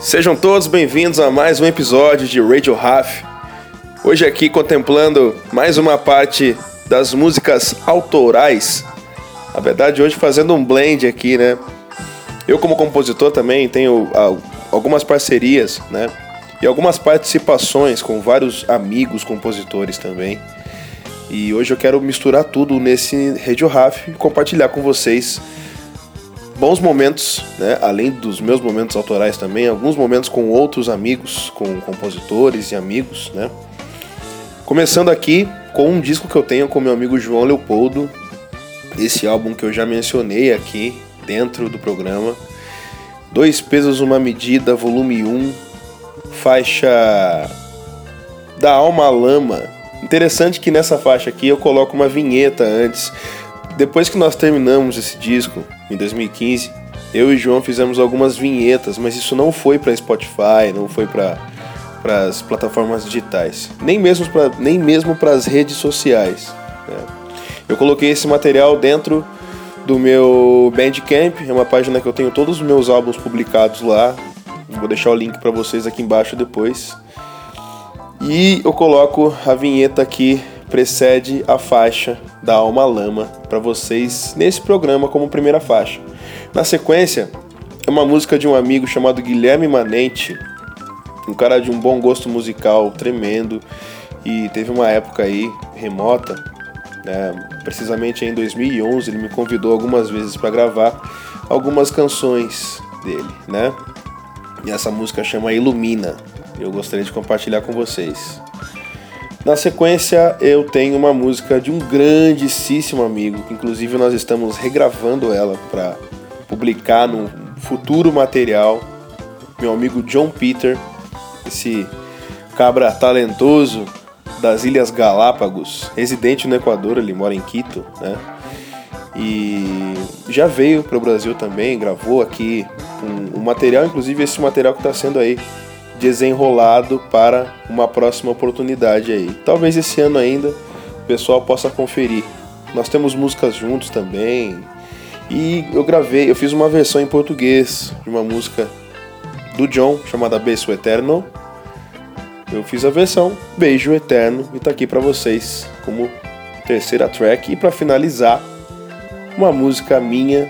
Sejam todos bem-vindos a mais um episódio de Radio Raf. Hoje aqui contemplando mais uma parte das músicas autorais. Na verdade, hoje fazendo um blend aqui, né? Eu como compositor também tenho algumas parcerias, né? E algumas participações com vários amigos compositores também. E hoje eu quero misturar tudo nesse Radio Raf e compartilhar com vocês bons momentos, né? além dos meus momentos autorais também, alguns momentos com outros amigos, com compositores e amigos, né? Começando aqui com um disco que eu tenho com meu amigo João Leopoldo, esse álbum que eu já mencionei aqui dentro do programa. Dois pesos, uma medida, volume 1, faixa da Alma Lama. Interessante que nessa faixa aqui eu coloco uma vinheta antes. Depois que nós terminamos esse disco, em 2015, eu e João fizemos algumas vinhetas, mas isso não foi para Spotify, não foi para as plataformas digitais, nem mesmo para nem mesmo para as redes sociais. Né? Eu coloquei esse material dentro do meu Bandcamp, é uma página que eu tenho todos os meus álbuns publicados lá. Vou deixar o link para vocês aqui embaixo depois. E eu coloco a vinheta aqui precede a faixa da Alma Lama para vocês nesse programa como primeira faixa. Na sequência, é uma música de um amigo chamado Guilherme Manente, um cara de um bom gosto musical tremendo e teve uma época aí remota, né, precisamente em 2011 ele me convidou algumas vezes para gravar algumas canções dele, né? E essa música chama Ilumina. Eu gostaria de compartilhar com vocês. Na sequência, eu tenho uma música de um grandíssimo amigo, que inclusive nós estamos regravando ela para publicar no futuro material. Meu amigo John Peter, esse cabra talentoso das Ilhas Galápagos, residente no Equador, ele mora em Quito, né? E já veio para o Brasil também, gravou aqui um, um material, inclusive esse material que está sendo aí desenrolado para uma próxima oportunidade aí. Talvez esse ano ainda o pessoal possa conferir. Nós temos músicas juntos também. E eu gravei, eu fiz uma versão em português de uma música do John chamada Beijo Eterno. Eu fiz a versão Beijo Eterno e tá aqui para vocês como terceira track e para finalizar uma música minha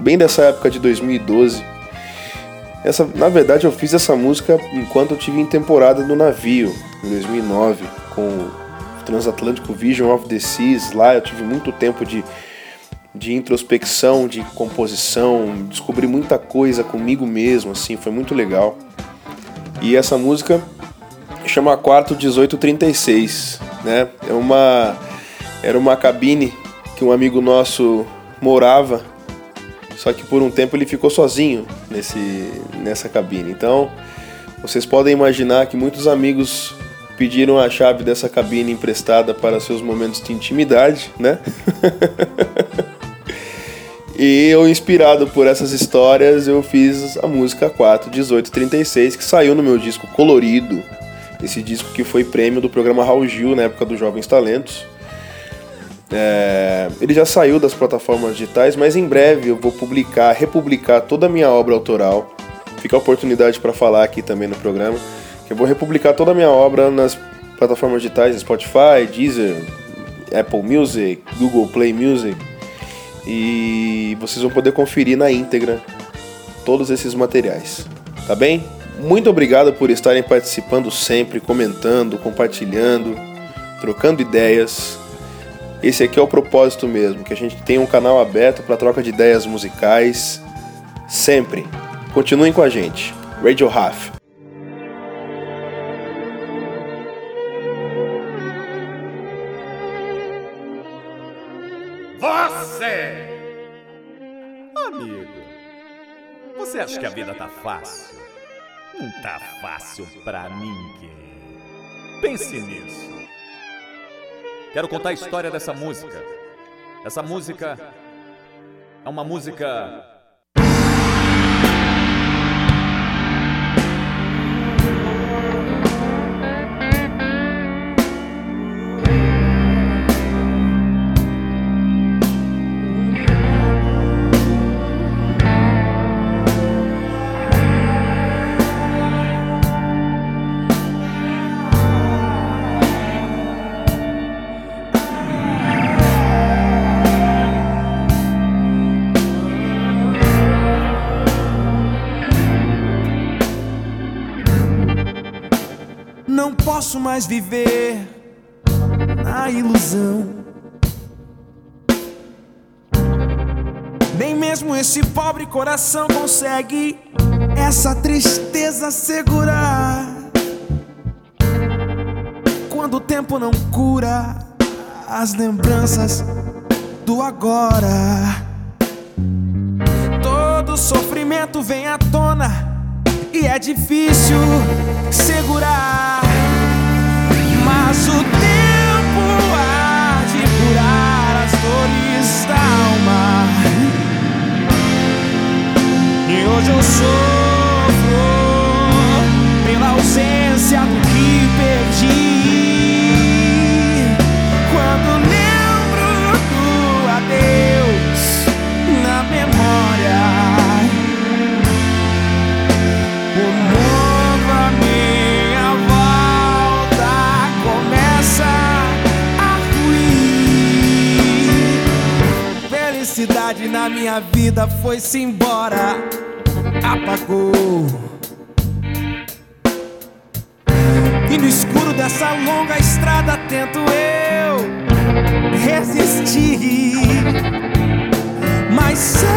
bem dessa época de 2012 essa, na verdade, eu fiz essa música enquanto eu tive em temporada no navio, em 2009, com o Transatlântico Vision of the Seas. Lá eu tive muito tempo de, de introspecção, de composição, descobri muita coisa comigo mesmo, assim, foi muito legal. E essa música chama Quarto 1836, né? É uma era uma cabine que um amigo nosso morava só que por um tempo ele ficou sozinho nesse, nessa cabine. Então, vocês podem imaginar que muitos amigos pediram a chave dessa cabine emprestada para seus momentos de intimidade, né? e eu, inspirado por essas histórias, eu fiz a música 4 1836, que saiu no meu disco Colorido, esse disco que foi prêmio do programa Raul Gil na época dos Jovens Talentos. É, ele já saiu das plataformas digitais, mas em breve eu vou publicar, republicar toda a minha obra autoral. Fica a oportunidade para falar aqui também no programa. Que eu vou republicar toda a minha obra nas plataformas digitais, Spotify, Deezer, Apple Music, Google Play Music. E vocês vão poder conferir na íntegra todos esses materiais. Tá bem? Muito obrigado por estarem participando sempre, comentando, compartilhando, trocando ideias. Esse aqui é o propósito mesmo, que a gente tenha um canal aberto para troca de ideias musicais sempre. Continuem com a gente. Radio Half. Você! Amigo, você acha que a vida tá fácil? Não tá fácil pra ninguém. Pense nisso. Quero contar a história dessa música. Essa música é uma música Não posso mais viver na ilusão. Nem mesmo esse pobre coração consegue essa tristeza segurar. Quando o tempo não cura as lembranças do agora, todo sofrimento vem à tona e é difícil segurar, mas o tempo. foi-se embora, apagou. E no escuro dessa longa estrada tento eu resistir, mas sei.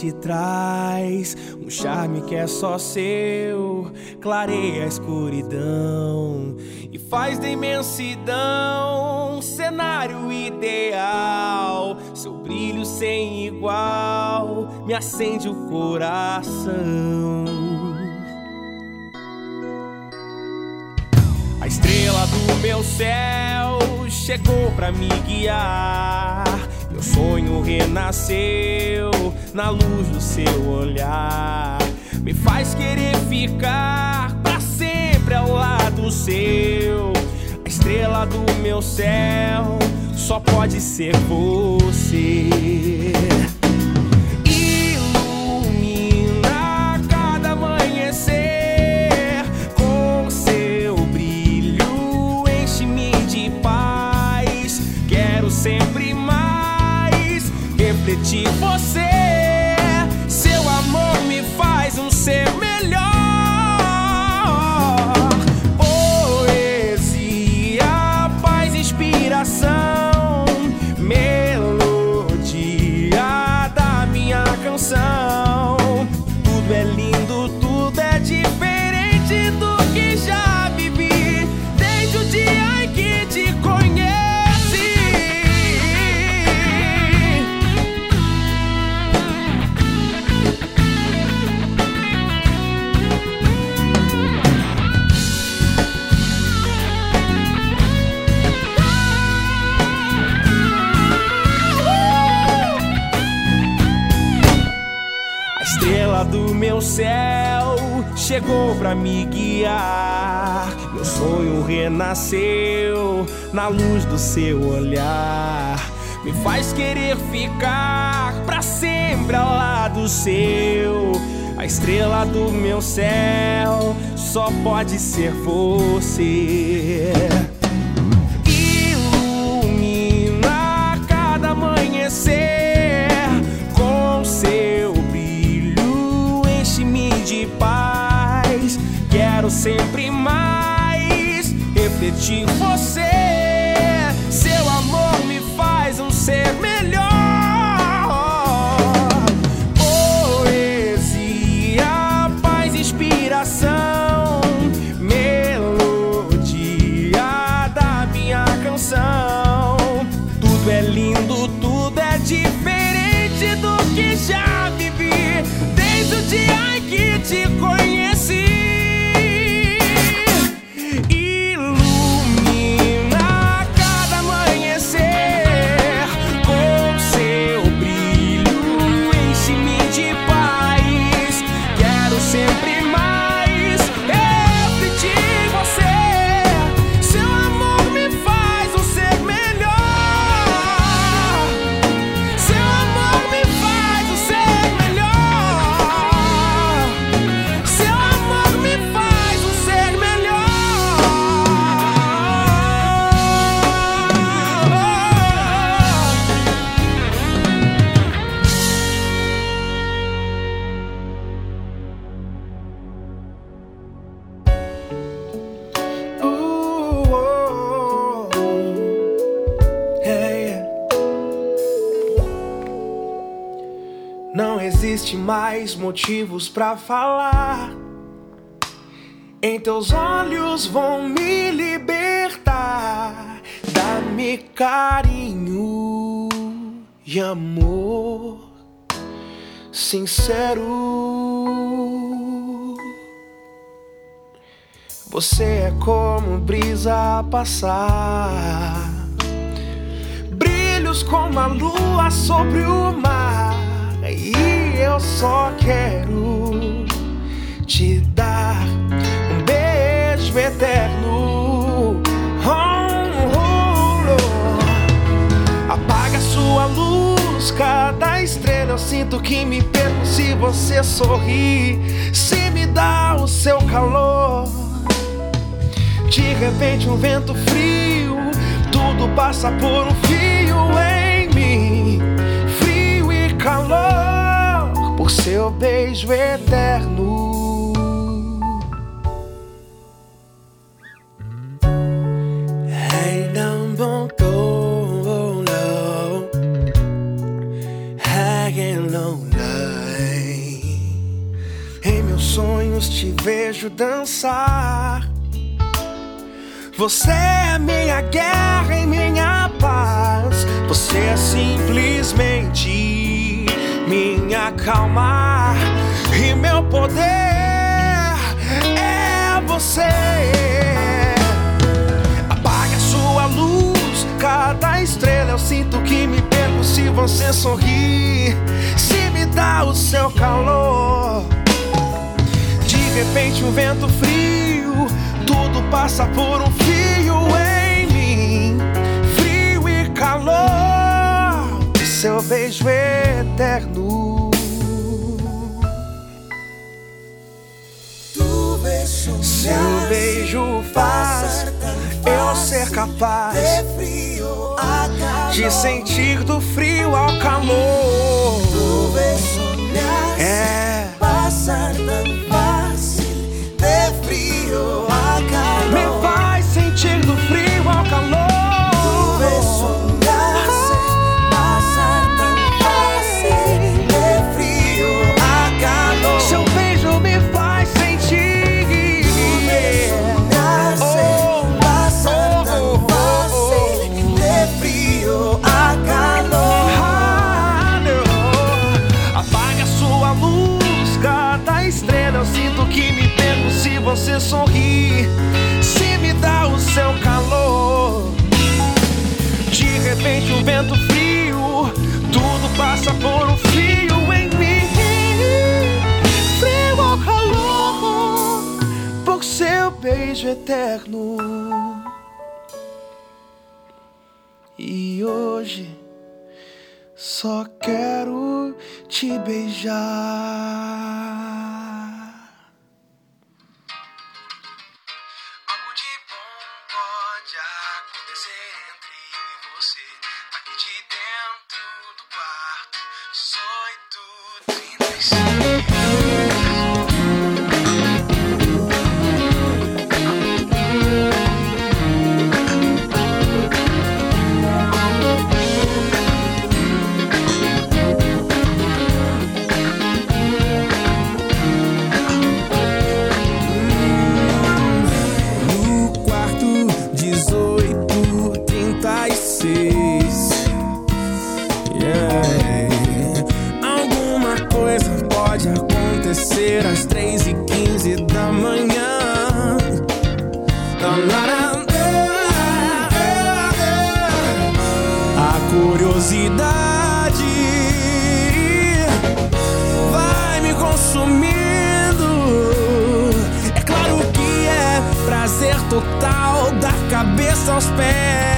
Noite traz um charme que é só seu, clareia a escuridão e faz da imensidão um cenário ideal. Seu brilho sem igual me acende o coração. A estrela do meu céu chegou pra me guiar. Meu sonho renasceu na luz do seu olhar. Me faz querer ficar pra sempre ao lado seu. A estrela do meu céu só pode ser você. Meu céu chegou pra me guiar. Meu sonho renasceu na luz do seu olhar. Me faz querer ficar pra sempre ao lado seu. A estrela do meu céu só pode ser você. Mais motivos pra falar. Em teus olhos vão me libertar. Dá-me carinho e amor sincero. Você é como brisa a passar, brilhos como a lua sobre o mar. E só quero te dar um beijo eterno. Oh, oh, oh. Apaga sua luz, cada estrela eu sinto que me perco se você sorrir, se me dá o seu calor. De repente um vento frio, tudo passa por um fio em mim, frio e calor seu beijo eterno. Hey, don't won't go. Em meus sonhos te vejo dançar. Você é minha guerra e minha paz. Você é simplesmente minha calma e meu poder é você. Apague a sua luz, cada estrela eu sinto que me perco se você sorrir, se me dá o seu calor. De repente um vento frio, tudo passa por um fio Seu beijo faz eu ser capaz de sentir do frio ao calor. É. eterno. E hoje só quero te beijar. Pode acontecer às três e quinze da manhã. A curiosidade vai me consumindo. É claro que é prazer total da cabeça aos pés.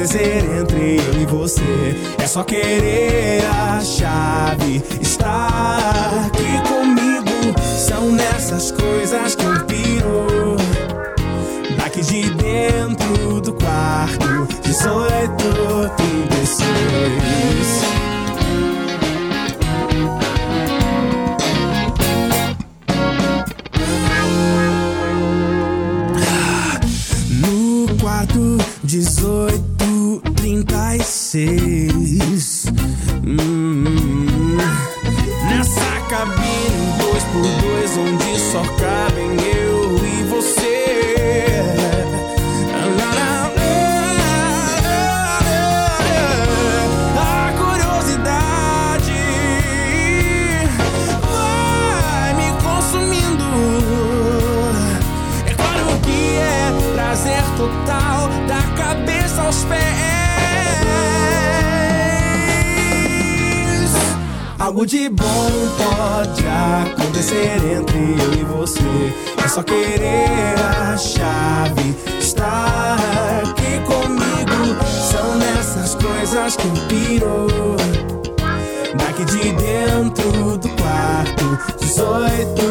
Acontecer entre eu e você. É só querer a chave, estar aqui comigo. São nessas coisas que eu piro. Daqui de dentro do quarto 18, 36 Algo de bom pode acontecer entre eu e você. É só querer a chave, estar aqui comigo. São nessas coisas que eu piro. Daqui de dentro do quarto 18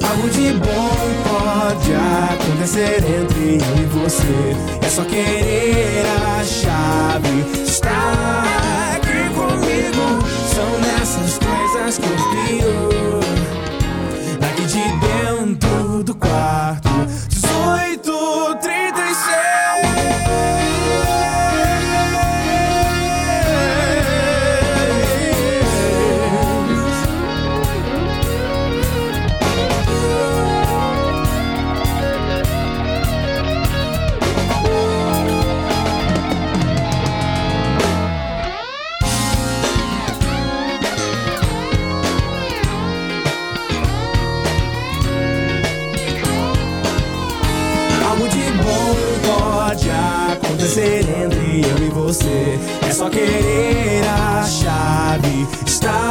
Algo de bom pode acontecer entre eu e você É só querer a chave Estar aqui você. É só querer a chave. Estar